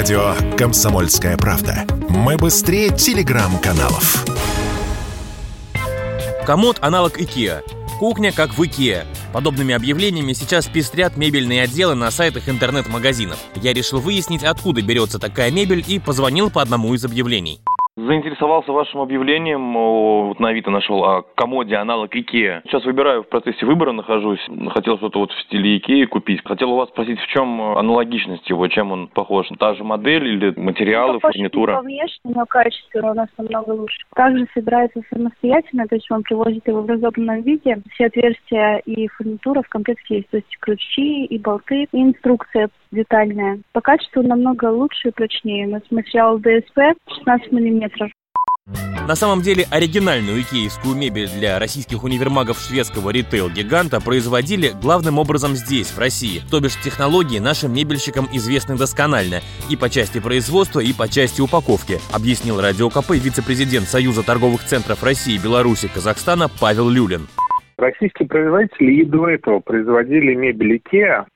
Радио «Комсомольская правда». Мы быстрее телеграм-каналов. Комод – аналог IKEA. Кухня как в IKEA. Подобными объявлениями сейчас пестрят мебельные отделы на сайтах интернет-магазинов. Я решил выяснить, откуда берется такая мебель и позвонил по одному из объявлений. Заинтересовался вашим объявлением, вот на Авито нашел о комоде аналог Икеа. Сейчас выбираю, в процессе выбора нахожусь. Хотел что-то вот в стиле Икеи купить. Хотел у вас спросить, в чем аналогичность его, чем он похож? Та же модель или материалы, Похож фурнитура? по внешне, но качество у нас намного лучше. Также собирается самостоятельно, то есть он привозит его в разобранном виде. Все отверстия и фурнитура в комплекте есть, то есть ключи и болты, и инструкция детальная. По качеству намного лучше и прочнее. У нас материал ДСП 16 миллиметров. На самом деле оригинальную икеевскую мебель для российских универмагов шведского ритейл-гиганта производили главным образом здесь, в России. То бишь технологии нашим мебельщикам известны досконально и по части производства, и по части упаковки, объяснил Радио КП вице-президент Союза торговых центров России, Беларуси, Казахстана Павел Люлин. Российские производители и до этого производили мебель есть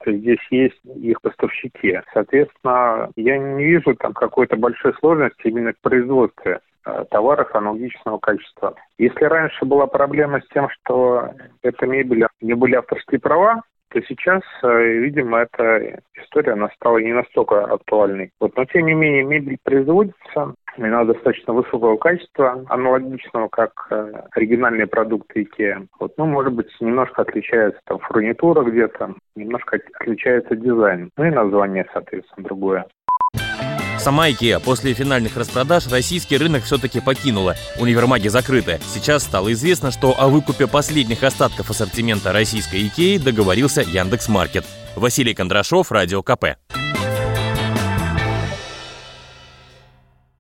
здесь есть их поставщики. Соответственно, я не вижу там какой-то большой сложности именно в производстве э, товаров аналогичного качества. Если раньше была проблема с тем, что эта мебель не были авторские права, то сейчас, э, видимо, эта история она стала не настолько актуальной. Вот, но тем не менее мебель производится, она достаточно высокого качества, аналогичного, как э, оригинальные продукты IKEA. Вот, ну, может быть, немножко отличается там фурнитура где-то, немножко отличается дизайн, ну и название, соответственно, другое. Сама IKEA после финальных распродаж российский рынок все-таки покинула. Универмаги закрыты. Сейчас стало известно, что о выкупе последних остатков ассортимента российской IKEA договорился Яндекс.Маркет. Василий Кондрашов, Радио КП.